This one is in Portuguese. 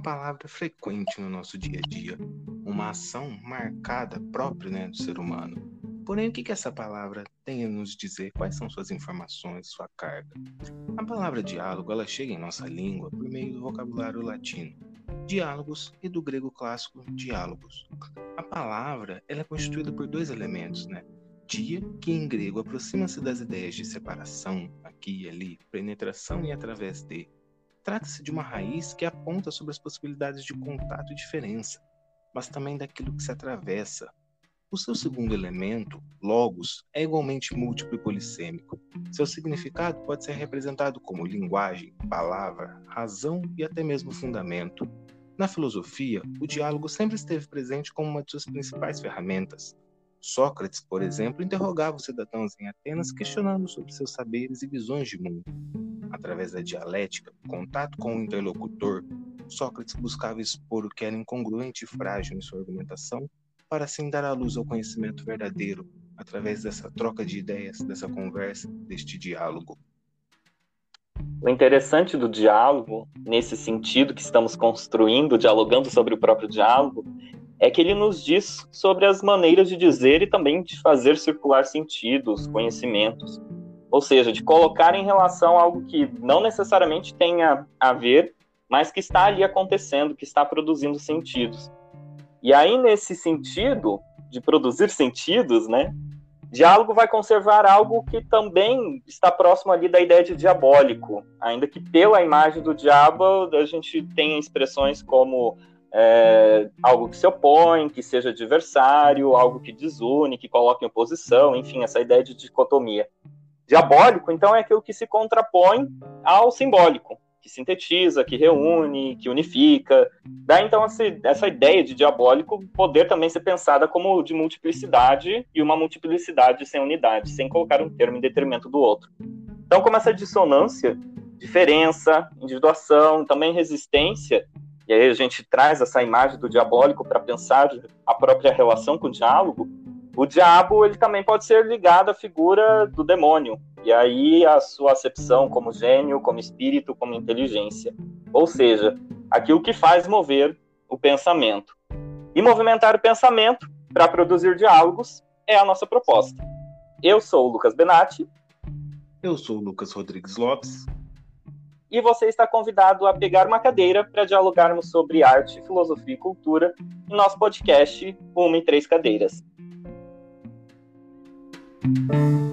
palavra frequente no nosso dia a dia, uma ação marcada própria né, do ser humano. Porém, o que, que essa palavra tem a nos dizer? Quais são suas informações, sua carga? A palavra diálogo ela chega em nossa língua por meio do vocabulário latino, diálogos e do grego clássico diálogos. A palavra ela é constituída por dois elementos, né? Dia, que em grego aproxima-se das ideias de separação, aqui e ali, penetração e através de. Trata-se de uma raiz que aponta sobre as possibilidades de contato e diferença, mas também daquilo que se atravessa. O seu segundo elemento, logos, é igualmente múltiplo e polissêmico. Seu significado pode ser representado como linguagem, palavra, razão e até mesmo fundamento. Na filosofia, o diálogo sempre esteve presente como uma de suas principais ferramentas. Sócrates, por exemplo, interrogava os cidadãos em Atenas questionando sobre seus saberes e visões de mundo. Através da dialética, contato com o interlocutor, Sócrates buscava expor o que era incongruente e frágil em sua argumentação, para assim dar à luz ao conhecimento verdadeiro, através dessa troca de ideias, dessa conversa, deste diálogo. O interessante do diálogo, nesse sentido que estamos construindo, dialogando sobre o próprio diálogo, é que ele nos diz sobre as maneiras de dizer e também de fazer circular sentidos, conhecimentos. Ou seja, de colocar em relação algo que não necessariamente tenha a ver, mas que está ali acontecendo, que está produzindo sentidos. E aí, nesse sentido de produzir sentidos, né, Diálogo vai conservar algo que também está próximo ali da ideia de diabólico, ainda que pela imagem do diabo a gente tenha expressões como é, algo que se opõe, que seja adversário, algo que desune, que coloca em oposição, enfim, essa ideia de dicotomia. Diabólico, então, é aquilo que se contrapõe ao simbólico que sintetiza, que reúne, que unifica. Dá então essa ideia de diabólico poder também ser pensada como de multiplicidade e uma multiplicidade sem unidade, sem colocar um termo em detrimento do outro. Então, como essa dissonância, diferença, individuação, também resistência, e aí a gente traz essa imagem do diabólico para pensar a própria relação com o diálogo, o diabo ele também pode ser ligado à figura do demônio, e aí a sua acepção como gênio, como espírito, como inteligência. Ou seja, aquilo que faz mover o pensamento. E movimentar o pensamento para produzir diálogos é a nossa proposta. Eu sou o Lucas Benatti. Eu sou o Lucas Rodrigues Lopes. E você está convidado a pegar uma cadeira para dialogarmos sobre arte, filosofia e cultura no nosso podcast Uma em Três Cadeiras. You.